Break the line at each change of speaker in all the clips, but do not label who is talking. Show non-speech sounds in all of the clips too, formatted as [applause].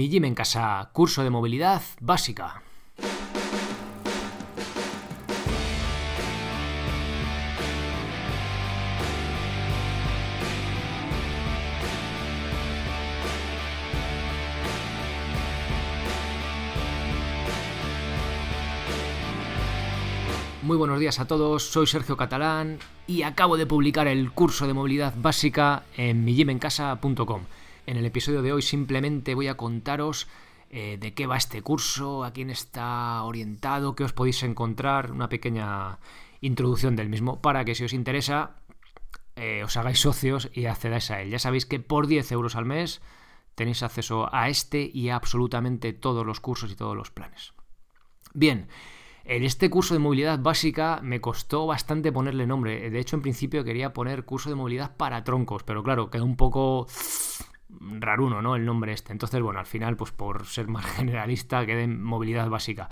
Mi Gym en Casa, curso de movilidad básica. Muy buenos días a todos, soy Sergio Catalán y acabo de publicar el curso de movilidad básica en mijimencasa.com. En el episodio de hoy simplemente voy a contaros eh, de qué va este curso, a quién está orientado, qué os podéis encontrar, una pequeña introducción del mismo para que si os interesa eh, os hagáis socios y accedáis a él. Ya sabéis que por 10 euros al mes tenéis acceso a este y a absolutamente todos los cursos y todos los planes. Bien, en este curso de movilidad básica me costó bastante ponerle nombre. De hecho, en principio quería poner curso de movilidad para troncos, pero claro, quedó un poco raruno, ¿no? El nombre este. Entonces, bueno, al final, pues por ser más [laughs] generalista, quedé en movilidad básica.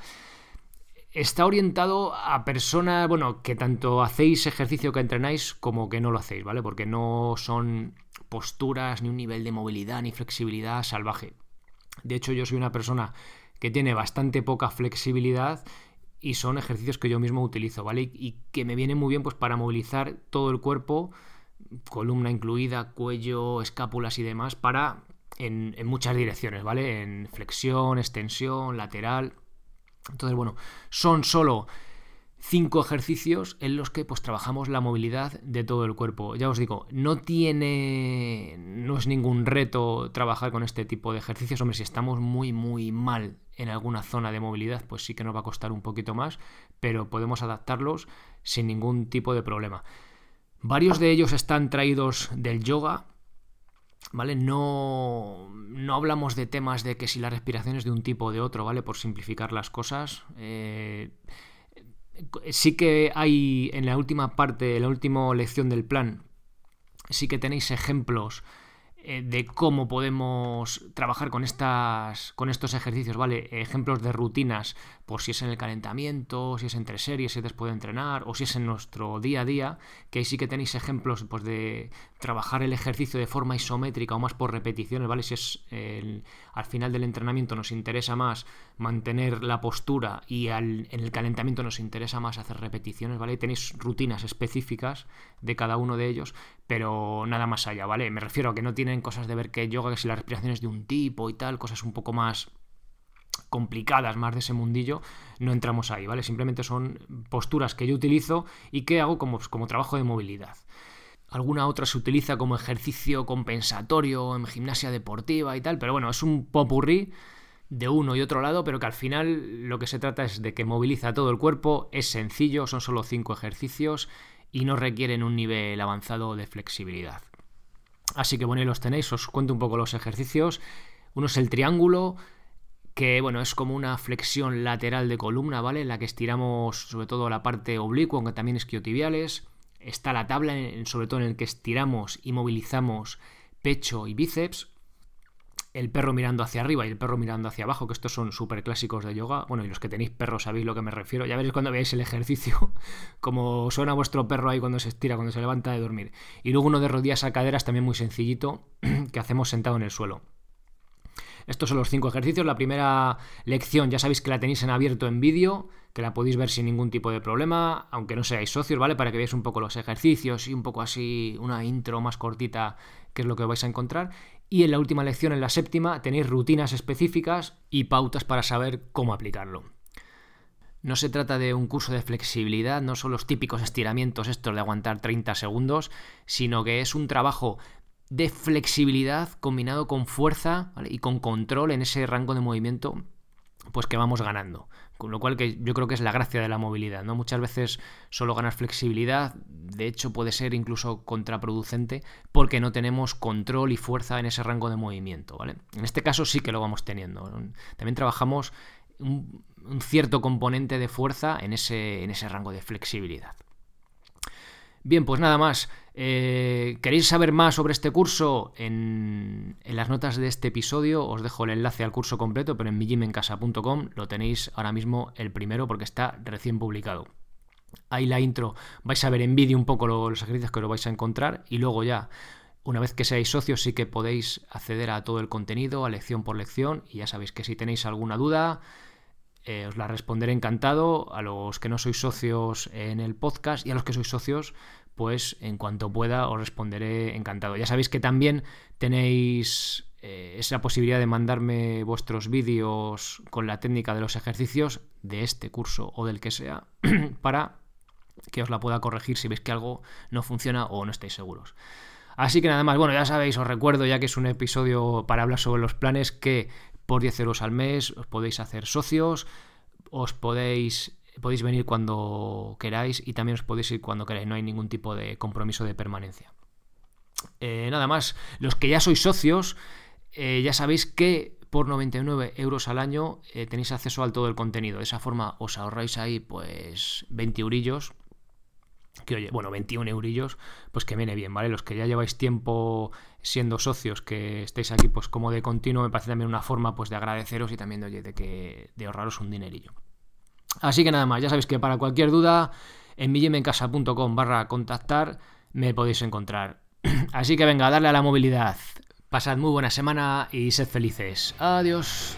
Está orientado a personas, bueno, que tanto hacéis ejercicio que entrenáis como que no lo hacéis, ¿vale? Porque no son posturas ni un nivel de movilidad ni flexibilidad salvaje. De hecho, yo soy una persona que tiene bastante poca flexibilidad y son ejercicios que yo mismo utilizo, ¿vale? Y, que me vienen muy bien pues para movilizar todo el cuerpo, columna incluida, cuello, escápulas y demás, para en, muchas direcciones, ¿vale? En flexión, extensión, lateral. Entonces, bueno, son solo cinco ejercicios en los que pues trabajamos la movilidad de todo el cuerpo. Ya os digo, no tiene no es ningún reto trabajar con este tipo de ejercicios, hombre, si estamos muy muy mal en alguna zona de movilidad, pues sí que nos va a costar un poquito más, pero podemos adaptarlos sin ningún tipo de problema. Varios de ellos están traídos del yoga, ¿vale? No, no hablamos de temas de que si la respiración es de un tipo o de otro, ¿vale? Por simplificar las cosas. Eh, sí que hay en la última parte, en la última lección del plan, sí que tenéis ejemplos eh, de cómo podemos trabajar con, estas, con estos ejercicios, ¿vale? Ejemplos de rutinas, por si es en el calentamiento, si es entre series, si es después de entrenar, o si es en nuestro día a día, que ahí sí que tenéis ejemplos pues, de trabajar el ejercicio de forma isométrica o más por repeticiones, ¿vale? Si es al final del entrenamiento nos interesa más mantener la postura y en el calentamiento nos interesa más hacer repeticiones, ¿vale? Tenéis rutinas específicas de cada uno de ellos, pero nada más allá, ¿vale? Me refiero a que no tienen cosas de ver que yoga, que si la respiración es de un tipo y tal, cosas un poco más complicadas, más de ese mundillo, no entramos ahí, ¿vale? Simplemente son posturas que yo utilizo y que hago como, como trabajo de movilidad. Alguna otra se utiliza como ejercicio compensatorio en gimnasia deportiva y tal, pero bueno, es un popurrí de uno y otro lado, pero que al final lo que se trata es de que moviliza todo el cuerpo, es sencillo, son solo cinco ejercicios y no requieren un nivel avanzado de flexibilidad. Así que bueno, ahí los tenéis, os cuento un poco los ejercicios. Uno es el triángulo, que bueno, es como una flexión lateral de columna, ¿vale? En la que estiramos sobre todo la parte oblicua, aunque también isquiotibiales. Está la tabla, sobre todo en el que estiramos y movilizamos pecho y bíceps el perro mirando hacia arriba y el perro mirando hacia abajo, que estos son súper clásicos de yoga. Bueno, y los que tenéis perros sabéis lo que me refiero. Ya veréis cuando veáis el ejercicio, [laughs] como suena vuestro perro ahí cuando se estira, cuando se levanta de dormir. Y luego uno de rodillas a caderas, también muy sencillito, [clears throat] que hacemos sentado en el suelo. Estos son los cinco ejercicios. La primera lección ya sabéis que la tenéis en abierto en vídeo, que la podéis ver sin ningún tipo de problema, aunque no seáis socios, ¿vale? Para que veáis un poco los ejercicios y un poco así una intro más cortita, que es lo que vais a encontrar. Y en la última lección, en la séptima, tenéis rutinas específicas y pautas para saber cómo aplicarlo. No se trata de un curso de flexibilidad, no son los típicos estiramientos estos de aguantar 30 segundos, sino que es un trabajo de flexibilidad combinado con fuerza y con control en ese rango de movimiento pues que vamos ganando. Con lo cual que yo creo que es la gracia de la movilidad, ¿no? Muchas veces solo ganar flexibilidad, de hecho puede ser incluso contraproducente porque no tenemos control y fuerza en ese rango de movimiento, ¿vale? En este caso sí que lo vamos teniendo. También trabajamos un, cierto componente de fuerza en ese, en ese rango de flexibilidad. Bien, pues nada más. Eh, ¿Queréis saber más sobre este curso? En, las notas de este episodio os dejo el enlace al curso completo, pero en mijimencasa.com lo tenéis ahora mismo el primero porque está recién publicado. Ahí la intro vais a ver en vídeo un poco los ejercicios que lo vais a encontrar y luego ya Una vez que seáis socios sí que podéis acceder a todo el contenido, a lección por lección, y ya sabéis que si tenéis alguna duda, eh, os la responderé encantado. A los que no sois socios en el podcast y a los que sois socios, pues en cuanto pueda os responderé encantado. Ya sabéis que también tenéis eh, esa posibilidad de mandarme vuestros vídeos con la técnica de los ejercicios de este curso o del que sea [clears throat] para que os la pueda corregir si veis que algo no funciona o no estáis seguros. Así que nada más, bueno, ya sabéis, os recuerdo ya que es un episodio para hablar sobre los planes que por 10 euros al mes os podéis hacer socios, os podéis podéis venir cuando queráis y también os podéis ir cuando queráis, no hay ningún tipo de compromiso de permanencia. Eh, nada más, los que ya sois socios, eh, ya sabéis que por 99 euros al año eh, tenéis acceso al todo el contenido. De esa forma os ahorráis ahí pues 20 eurillos. Que oye, bueno, 21 eurillos, pues que viene bien, ¿vale? Los que ya lleváis tiempo siendo socios, que estéis aquí pues como de continuo, me parece también una forma pues de agradeceros y también de, oye, de, que, de ahorraros un dinerillo. Así que nada más, ya sabéis que para cualquier duda en millimencasa.com barra contactar me podéis encontrar. [clears throat] Así que venga, darle a la movilidad. Pasad muy buena semana y sed felices. Adiós.